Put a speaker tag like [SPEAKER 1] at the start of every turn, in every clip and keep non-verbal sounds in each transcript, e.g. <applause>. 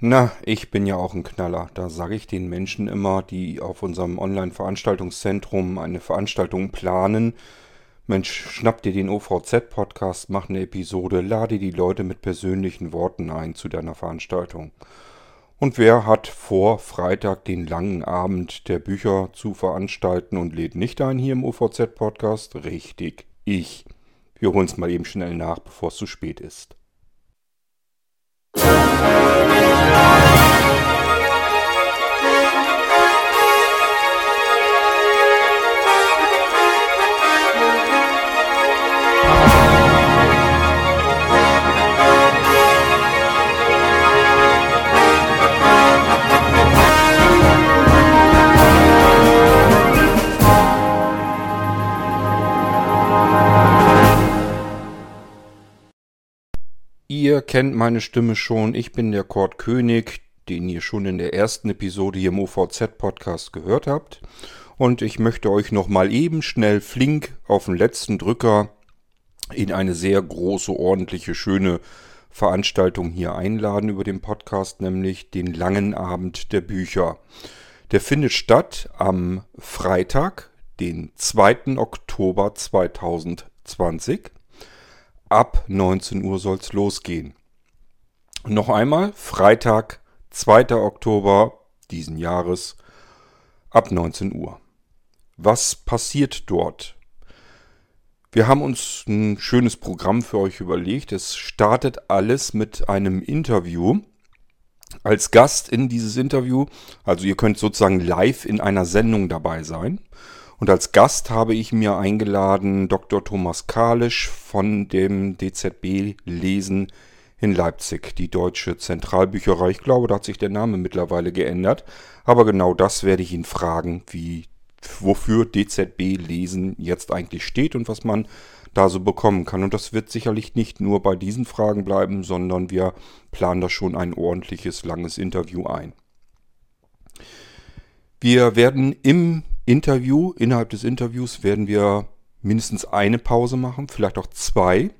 [SPEAKER 1] Na, ich bin ja auch ein Knaller. Da sage ich den Menschen immer, die auf unserem Online-Veranstaltungszentrum eine Veranstaltung planen, Mensch, schnapp dir den OVZ-Podcast, mach eine Episode, lade die Leute mit persönlichen Worten ein zu deiner Veranstaltung. Und wer hat vor, Freitag den langen Abend der Bücher zu veranstalten und lädt nicht ein hier im OVZ-Podcast? Richtig, ich. Wir holen es mal eben schnell nach, bevor es zu spät ist. Ihr kennt meine Stimme schon. Ich bin der Kurt König, den ihr schon in der ersten Episode hier im OVZ-Podcast gehört habt. Und ich möchte euch nochmal eben schnell flink auf den letzten Drücker in eine sehr große, ordentliche, schöne Veranstaltung hier einladen über den Podcast, nämlich den langen Abend der Bücher. Der findet statt am Freitag, den 2. Oktober 2020 ab 19 Uhr soll's losgehen. Noch einmal, Freitag, 2. Oktober diesen Jahres ab 19 Uhr. Was passiert dort? Wir haben uns ein schönes Programm für euch überlegt. Es startet alles mit einem Interview. Als Gast in dieses Interview, also ihr könnt sozusagen live in einer Sendung dabei sein. Und als Gast habe ich mir eingeladen Dr. Thomas Kalisch von dem DZB Lesen in Leipzig, die Deutsche Zentralbücherei. Ich glaube, da hat sich der Name mittlerweile geändert. Aber genau das werde ich ihn fragen, wie, wofür DZB Lesen jetzt eigentlich steht und was man da so bekommen kann. Und das wird sicherlich nicht nur bei diesen Fragen bleiben, sondern wir planen da schon ein ordentliches, langes Interview ein. Wir werden im Interview, innerhalb des Interviews werden wir mindestens eine Pause machen, vielleicht auch zwei.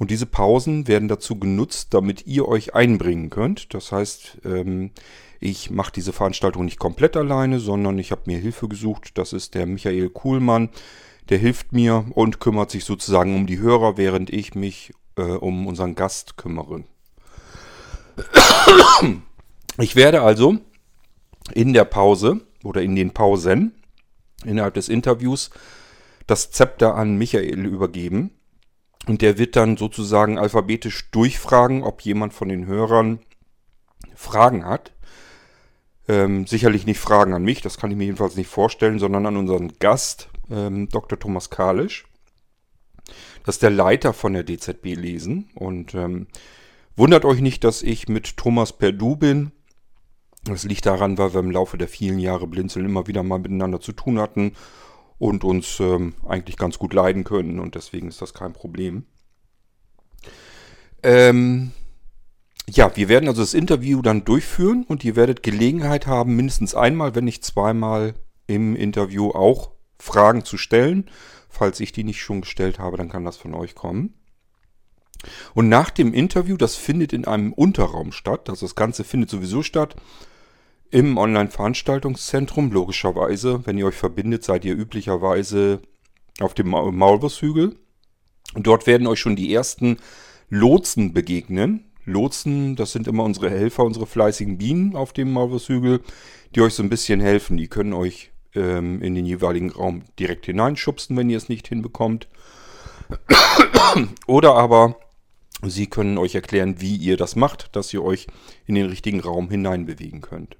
[SPEAKER 1] Und diese Pausen werden dazu genutzt, damit ihr euch einbringen könnt. Das heißt, ähm, ich mache diese Veranstaltung nicht komplett alleine, sondern ich habe mir Hilfe gesucht. Das ist der Michael Kuhlmann. Der hilft mir und kümmert sich sozusagen um die Hörer, während ich mich äh, um unseren Gast kümmere. Ich werde also in der Pause oder in den Pausen innerhalb des Interviews das Zepter an Michael übergeben. Und der wird dann sozusagen alphabetisch durchfragen, ob jemand von den Hörern Fragen hat. Ähm, sicherlich nicht Fragen an mich, das kann ich mir jedenfalls nicht vorstellen, sondern an unseren Gast, ähm, Dr. Thomas Kalisch. Das ist der Leiter von der DZB Lesen. Und ähm, wundert euch nicht, dass ich mit Thomas per Du bin. Das liegt daran, weil wir im Laufe der vielen Jahre Blinzeln immer wieder mal miteinander zu tun hatten und uns ähm, eigentlich ganz gut leiden können und deswegen ist das kein Problem. Ähm, ja, wir werden also das Interview dann durchführen und ihr werdet Gelegenheit haben, mindestens einmal, wenn nicht zweimal im Interview auch Fragen zu stellen. Falls ich die nicht schon gestellt habe, dann kann das von euch kommen. Und nach dem Interview, das findet in einem Unterraum statt, also das Ganze findet sowieso statt, im Online-Veranstaltungszentrum, logischerweise. Wenn ihr euch verbindet, seid ihr üblicherweise auf dem Maulwurfshügel. Dort werden euch schon die ersten Lotsen begegnen. Lotsen, das sind immer unsere Helfer, unsere fleißigen Bienen auf dem Maulwurfshügel, die euch so ein bisschen helfen. Die können euch ähm, in den jeweiligen Raum direkt hineinschubsen, wenn ihr es nicht hinbekommt. <coughs> Oder aber sie können euch erklären, wie ihr das macht, dass ihr euch in den richtigen Raum hineinbewegen könnt.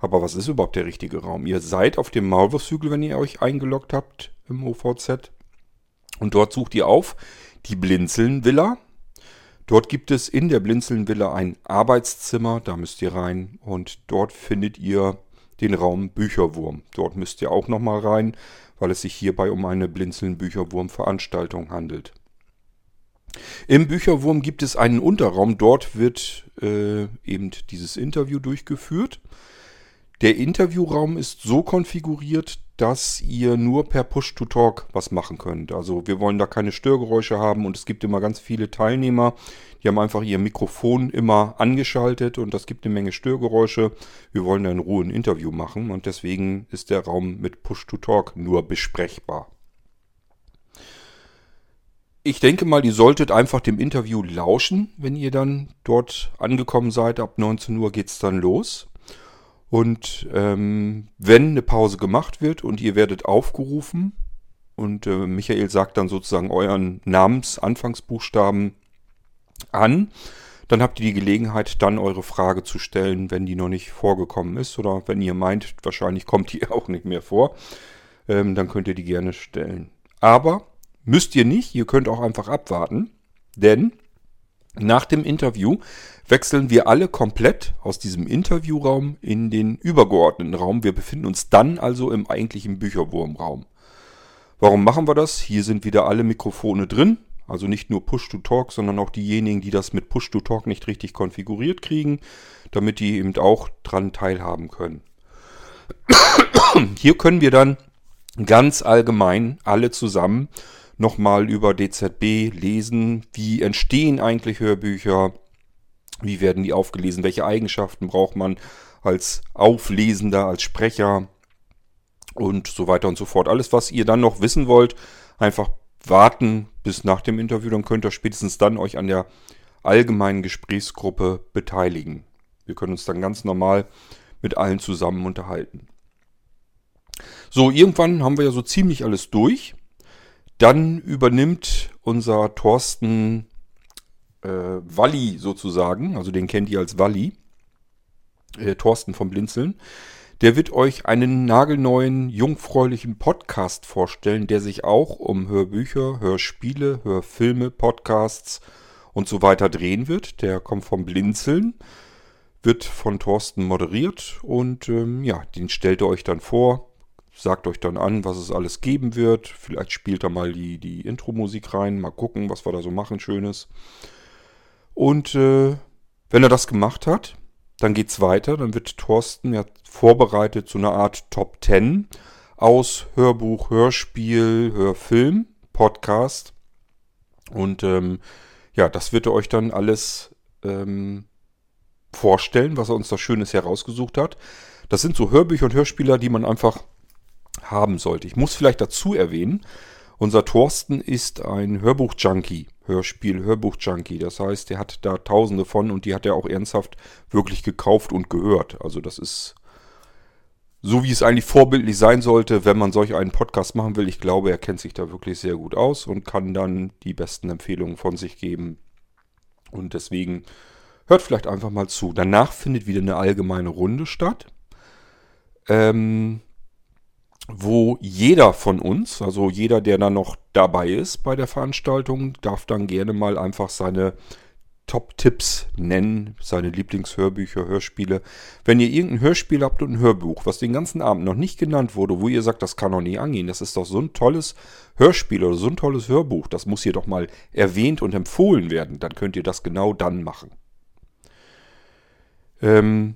[SPEAKER 1] Aber was ist überhaupt der richtige Raum? Ihr seid auf dem Maulwurfshügel, wenn ihr euch eingeloggt habt im OVZ. Und dort sucht ihr auf die Blinzeln-Villa. Dort gibt es in der Blinzeln-Villa ein Arbeitszimmer, da müsst ihr rein und dort findet ihr den Raum Bücherwurm. Dort müsst ihr auch nochmal rein, weil es sich hierbei um eine Blinzeln-Bücherwurm-Veranstaltung handelt. Im Bücherwurm gibt es einen Unterraum, dort wird äh, eben dieses Interview durchgeführt. Der Interviewraum ist so konfiguriert, dass ihr nur per Push-to-Talk was machen könnt. Also wir wollen da keine Störgeräusche haben und es gibt immer ganz viele Teilnehmer, die haben einfach ihr Mikrofon immer angeschaltet und das gibt eine Menge Störgeräusche. Wir wollen da in Ruhe ein Interview machen und deswegen ist der Raum mit Push-to-Talk nur besprechbar. Ich denke mal, ihr solltet einfach dem Interview lauschen, wenn ihr dann dort angekommen seid. Ab 19 Uhr geht es dann los. Und ähm, wenn eine Pause gemacht wird und ihr werdet aufgerufen und äh, Michael sagt dann sozusagen euren Namensanfangsbuchstaben an, dann habt ihr die Gelegenheit, dann eure Frage zu stellen, wenn die noch nicht vorgekommen ist oder wenn ihr meint, wahrscheinlich kommt die <laughs> auch nicht mehr vor, ähm, dann könnt ihr die gerne stellen. Aber müsst ihr nicht, ihr könnt auch einfach abwarten, denn nach dem Interview wechseln wir alle komplett aus diesem Interviewraum in den übergeordneten Raum. Wir befinden uns dann also im eigentlichen Bücherwurmraum. Warum machen wir das? Hier sind wieder alle Mikrofone drin. Also nicht nur Push-to-Talk, sondern auch diejenigen, die das mit Push-to-Talk nicht richtig konfiguriert kriegen, damit die eben auch dran teilhaben können. <coughs> Hier können wir dann ganz allgemein alle zusammen nochmal über DZB lesen, wie entstehen eigentlich Hörbücher, wie werden die aufgelesen, welche Eigenschaften braucht man als Auflesender, als Sprecher und so weiter und so fort. Alles, was ihr dann noch wissen wollt, einfach warten bis nach dem Interview, dann könnt ihr spätestens dann euch an der allgemeinen Gesprächsgruppe beteiligen. Wir können uns dann ganz normal mit allen zusammen unterhalten. So, irgendwann haben wir ja so ziemlich alles durch. Dann übernimmt unser Thorsten äh, Walli sozusagen, also den kennt ihr als Walli, äh, Thorsten vom Blinzeln. Der wird euch einen nagelneuen, jungfräulichen Podcast vorstellen, der sich auch um Hörbücher, Hörspiele, Hörfilme, Podcasts und so weiter drehen wird. Der kommt vom Blinzeln, wird von Thorsten moderiert und ähm, ja, den stellt er euch dann vor, sagt euch dann an, was es alles geben wird. Vielleicht spielt er mal die, die Intro-Musik rein, mal gucken, was wir da so machen, Schönes. Und äh, wenn er das gemacht hat, dann geht's weiter. Dann wird Thorsten ja vorbereitet zu einer Art Top 10 aus Hörbuch, Hörspiel, Hörfilm, Podcast. Und ähm, ja, das wird er euch dann alles ähm, vorstellen, was er uns da Schönes herausgesucht hat. Das sind so Hörbücher und Hörspieler, die man einfach haben sollte. Ich muss vielleicht dazu erwähnen, unser Thorsten ist ein Hörbuch-Junkie. Hörspiel, Hörbuch-Junkie. Das heißt, der hat da tausende von und die hat er auch ernsthaft wirklich gekauft und gehört. Also das ist so, wie es eigentlich vorbildlich sein sollte, wenn man solch einen Podcast machen will. Ich glaube, er kennt sich da wirklich sehr gut aus und kann dann die besten Empfehlungen von sich geben. Und deswegen hört vielleicht einfach mal zu. Danach findet wieder eine allgemeine Runde statt. Ähm, wo jeder von uns, also jeder, der dann noch dabei ist bei der Veranstaltung, darf dann gerne mal einfach seine Top-Tipps nennen, seine Lieblingshörbücher, Hörspiele. Wenn ihr irgendein Hörspiel habt und ein Hörbuch, was den ganzen Abend noch nicht genannt wurde, wo ihr sagt, das kann doch nie angehen, das ist doch so ein tolles Hörspiel oder so ein tolles Hörbuch, das muss hier doch mal erwähnt und empfohlen werden, dann könnt ihr das genau dann machen. Ähm,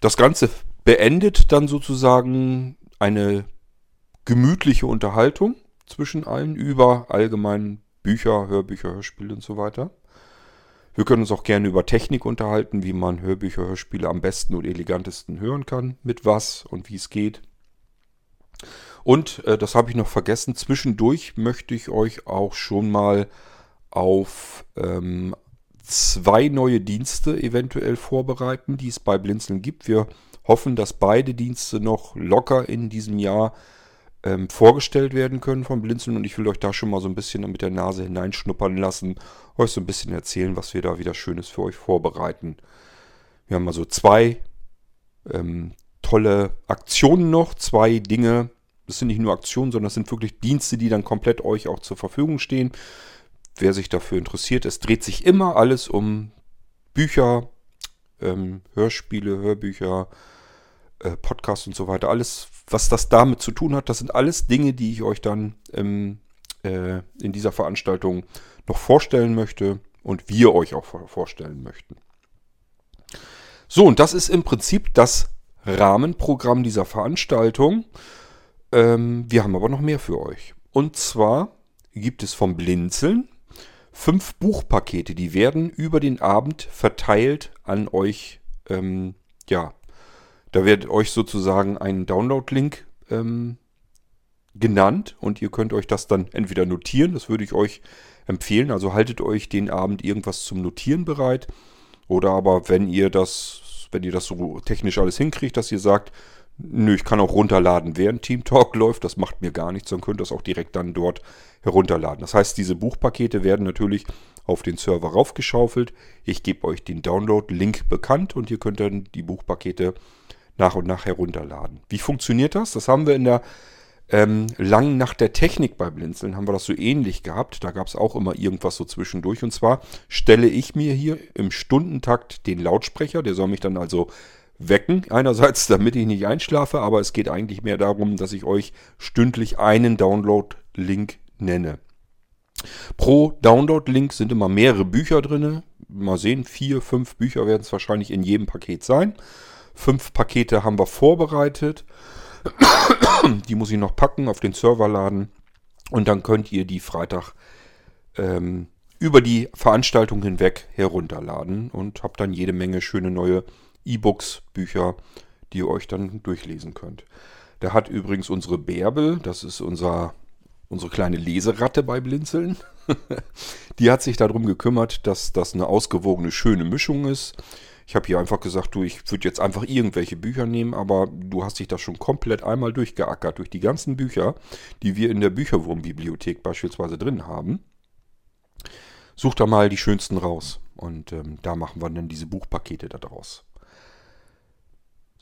[SPEAKER 1] das Ganze beendet dann sozusagen eine gemütliche Unterhaltung zwischen allen über allgemein Bücher, Hörbücher, Hörspiele und so weiter. Wir können uns auch gerne über Technik unterhalten, wie man Hörbücher, Hörspiele am besten und elegantesten hören kann, mit was und wie es geht. Und äh, das habe ich noch vergessen, zwischendurch möchte ich euch auch schon mal auf ähm, zwei neue Dienste eventuell vorbereiten, die es bei Blinzeln gibt. Wir hoffen, dass beide Dienste noch locker in diesem Jahr ähm, vorgestellt werden können von Blinzeln und ich will euch da schon mal so ein bisschen mit der Nase hineinschnuppern lassen, euch so ein bisschen erzählen, was wir da wieder Schönes für euch vorbereiten. Wir haben also zwei ähm, tolle Aktionen noch, zwei Dinge. Das sind nicht nur Aktionen, sondern das sind wirklich Dienste, die dann komplett euch auch zur Verfügung stehen. Wer sich dafür interessiert, es dreht sich immer alles um Bücher, ähm, Hörspiele, Hörbücher, äh, Podcast und so weiter. Alles, was das damit zu tun hat, das sind alles Dinge, die ich euch dann ähm, äh, in dieser Veranstaltung noch vorstellen möchte und wir euch auch vorstellen möchten. So, und das ist im Prinzip das Rahmenprogramm dieser Veranstaltung. Ähm, wir haben aber noch mehr für euch. Und zwar gibt es vom Blinzeln fünf Buchpakete, die werden über den Abend verteilt an euch. Ähm, ja, da wird euch sozusagen ein Download-Link ähm, genannt und ihr könnt euch das dann entweder notieren, das würde ich euch empfehlen. Also haltet euch den Abend irgendwas zum Notieren bereit. Oder aber wenn ihr das, wenn ihr das so technisch alles hinkriegt, dass ihr sagt, nö, ich kann auch runterladen, während Team Talk läuft, das macht mir gar nichts, dann könnt ihr das auch direkt dann dort herunterladen. Das heißt, diese Buchpakete werden natürlich auf den Server raufgeschaufelt. Ich gebe euch den Download-Link bekannt und ihr könnt dann die Buchpakete nach und nach herunterladen. Wie funktioniert das? Das haben wir in der ähm, lang nach der Technik bei Blinzeln haben wir das so ähnlich gehabt. Da gab es auch immer irgendwas so zwischendurch. Und zwar stelle ich mir hier im Stundentakt den Lautsprecher, der soll mich dann also wecken. Einerseits, <laughs> damit ich nicht einschlafe, aber es geht eigentlich mehr darum, dass ich euch stündlich einen Download-Link nenne. Pro Download-Link sind immer mehrere Bücher drin. Mal sehen, vier, fünf Bücher werden es wahrscheinlich in jedem Paket sein. Fünf Pakete haben wir vorbereitet. <coughs> Die muss ich noch packen, auf den Server laden. Und dann könnt ihr die Freitag ähm, über die Veranstaltung hinweg herunterladen und habt dann jede Menge schöne neue E-Books, Bücher, die ihr euch dann durchlesen könnt. Da hat übrigens unsere Bärbel, das ist unser, unsere kleine Leseratte bei Blinzeln, <laughs> die hat sich darum gekümmert, dass das eine ausgewogene, schöne Mischung ist. Ich habe hier einfach gesagt, du, ich würde jetzt einfach irgendwelche Bücher nehmen, aber du hast dich da schon komplett einmal durchgeackert durch die ganzen Bücher, die wir in der Bücherwurmbibliothek beispielsweise drin haben. Such da mal die schönsten raus und ähm, da machen wir dann diese Buchpakete daraus.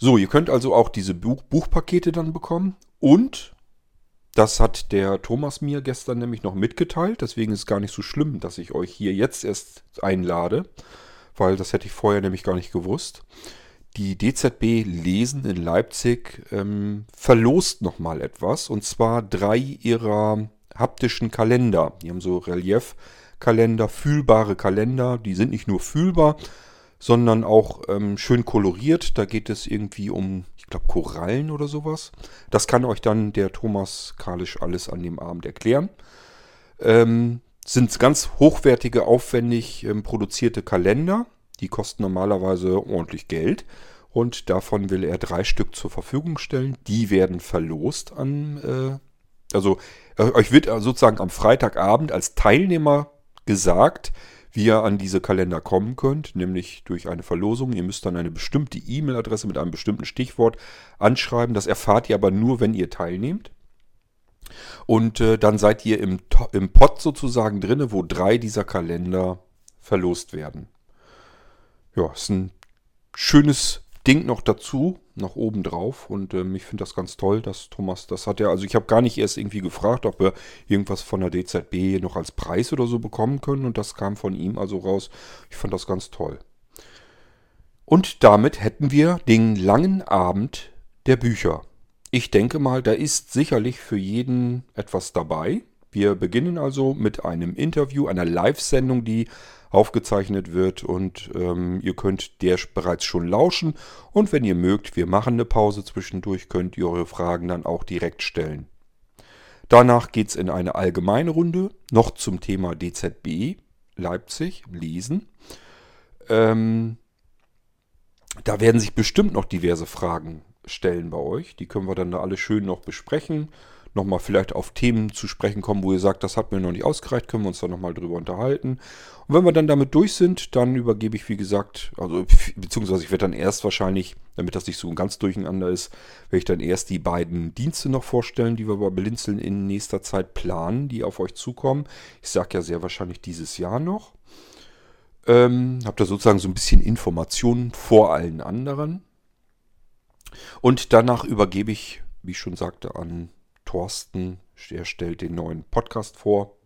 [SPEAKER 1] So, ihr könnt also auch diese Buch Buchpakete dann bekommen und das hat der Thomas mir gestern nämlich noch mitgeteilt, deswegen ist es gar nicht so schlimm, dass ich euch hier jetzt erst einlade weil das hätte ich vorher nämlich gar nicht gewusst. Die DZB Lesen in Leipzig ähm, verlost nochmal etwas und zwar drei ihrer haptischen Kalender. Die haben so Reliefkalender, fühlbare Kalender. Die sind nicht nur fühlbar, sondern auch ähm, schön koloriert. Da geht es irgendwie um, ich glaube, Korallen oder sowas. Das kann euch dann der Thomas Kalisch alles an dem Abend erklären. Ähm, sind ganz hochwertige, aufwendig ähm, produzierte Kalender. Die kosten normalerweise ordentlich Geld. Und davon will er drei Stück zur Verfügung stellen. Die werden verlost an, äh, also äh, euch wird sozusagen am Freitagabend als Teilnehmer gesagt, wie ihr an diese Kalender kommen könnt, nämlich durch eine Verlosung. Ihr müsst dann eine bestimmte E-Mail-Adresse mit einem bestimmten Stichwort anschreiben. Das erfahrt ihr aber nur, wenn ihr teilnehmt. Und äh, dann seid ihr im, im Pot sozusagen drinne, wo drei dieser Kalender verlost werden. Ja, ist ein schönes Ding noch dazu, nach oben drauf. Und ähm, ich finde das ganz toll, dass Thomas das hat. Ja, also ich habe gar nicht erst irgendwie gefragt, ob wir irgendwas von der DZB noch als Preis oder so bekommen können. Und das kam von ihm also raus. Ich fand das ganz toll. Und damit hätten wir den langen Abend der Bücher. Ich denke mal, da ist sicherlich für jeden etwas dabei. Wir beginnen also mit einem Interview, einer Live-Sendung, die aufgezeichnet wird und ähm, ihr könnt der bereits schon lauschen und wenn ihr mögt, wir machen eine Pause zwischendurch, könnt ihr eure Fragen dann auch direkt stellen. Danach geht es in eine allgemeine Runde, noch zum Thema DZB Leipzig, Lesen. Ähm, da werden sich bestimmt noch diverse Fragen stellen bei euch. Die können wir dann da alle schön noch besprechen. Nochmal vielleicht auf Themen zu sprechen kommen, wo ihr sagt, das hat mir noch nicht ausgereicht, können wir uns dann nochmal drüber unterhalten. Und wenn wir dann damit durch sind, dann übergebe ich, wie gesagt, also beziehungsweise ich werde dann erst wahrscheinlich, damit das nicht so ganz durcheinander ist, werde ich dann erst die beiden Dienste noch vorstellen, die wir bei Blinzeln in nächster Zeit planen, die auf euch zukommen. Ich sage ja sehr wahrscheinlich dieses Jahr noch. Ähm, habt ihr sozusagen so ein bisschen Informationen vor allen anderen. Und danach übergebe ich, wie ich schon sagte, an Thorsten. Der stellt den neuen Podcast vor.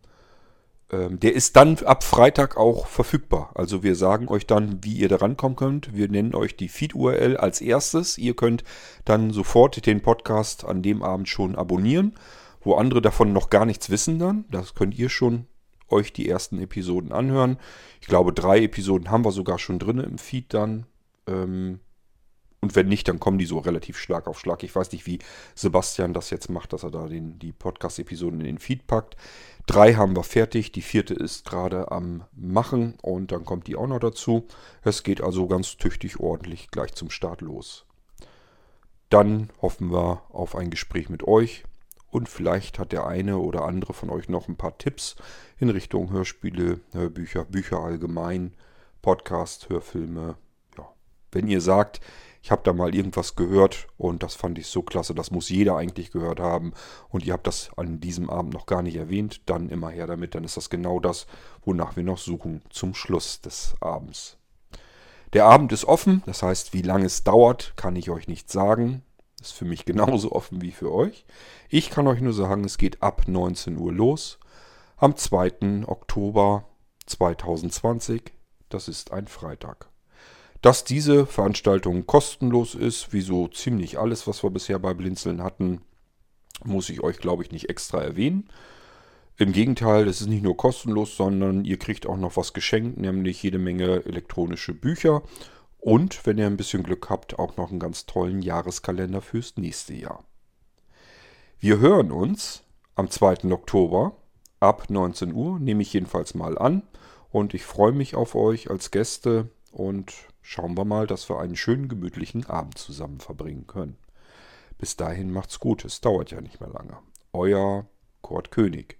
[SPEAKER 1] Ähm, der ist dann ab Freitag auch verfügbar. Also wir sagen euch dann, wie ihr da rankommen könnt. Wir nennen euch die Feed-URL als erstes. Ihr könnt dann sofort den Podcast an dem Abend schon abonnieren. Wo andere davon noch gar nichts wissen dann. Das könnt ihr schon euch die ersten Episoden anhören. Ich glaube, drei Episoden haben wir sogar schon drin im Feed dann. Ähm, Und wenn nicht, dann kommen die so relativ Schlag auf Schlag. Ich weiß nicht, wie Sebastian das jetzt macht, dass er da den, die Podcast-Episoden in den Feed packt. Drei haben wir fertig, die vierte ist gerade am Machen und dann kommt die auch noch dazu. Es geht also ganz tüchtig ordentlich gleich zum Start los. Dann hoffen wir auf ein Gespräch mit euch und vielleicht hat der eine oder andere von euch noch ein paar Tipps in Richtung Hörspiele, Hörbücher, Bücher allgemein, Podcast, Hörfilme. Ja. Wenn ihr sagt, ich habe da mal irgendwas gehört und das fand ich so klasse, das muss jeder eigentlich gehört haben und ihr habt das an diesem Abend noch gar nicht erwähnt, dann immer her damit, dann ist das genau das, wonach wir noch suchen zum Schluss des Abends. Der Abend ist offen, das heißt, wie lange es dauert, kann ich euch nicht sagen. Ist für mich <laughs> genauso offen wie für euch. Ich kann euch nur sagen, es geht ab 19 Uhr los. Am 2. Oktober 2020. Das ist ein Freitag. Dass diese Veranstaltung kostenlos ist, wie so ziemlich alles, was wir bisher bei Blinzeln hatten, muss ich euch, glaube ich, nicht extra erwähnen. Im Gegenteil, es ist nicht nur kostenlos, sondern ihr kriegt auch noch was geschenkt, nämlich jede Menge elektronische Bücher und, wenn ihr ein bisschen Glück habt, auch noch einen ganz tollen Jahreskalender fürs nächste Jahr. Wir hören uns am 2. Oktober ab 19 Uhr, nehme ich jedenfalls mal an. Und ich freue mich auf euch als Gäste und schauen wir mal, dass wir einen schönen gemütlichen Abend zusammen verbringen können. Bis dahin macht's gut, es dauert ja nicht mehr lange. Euer Kurt König.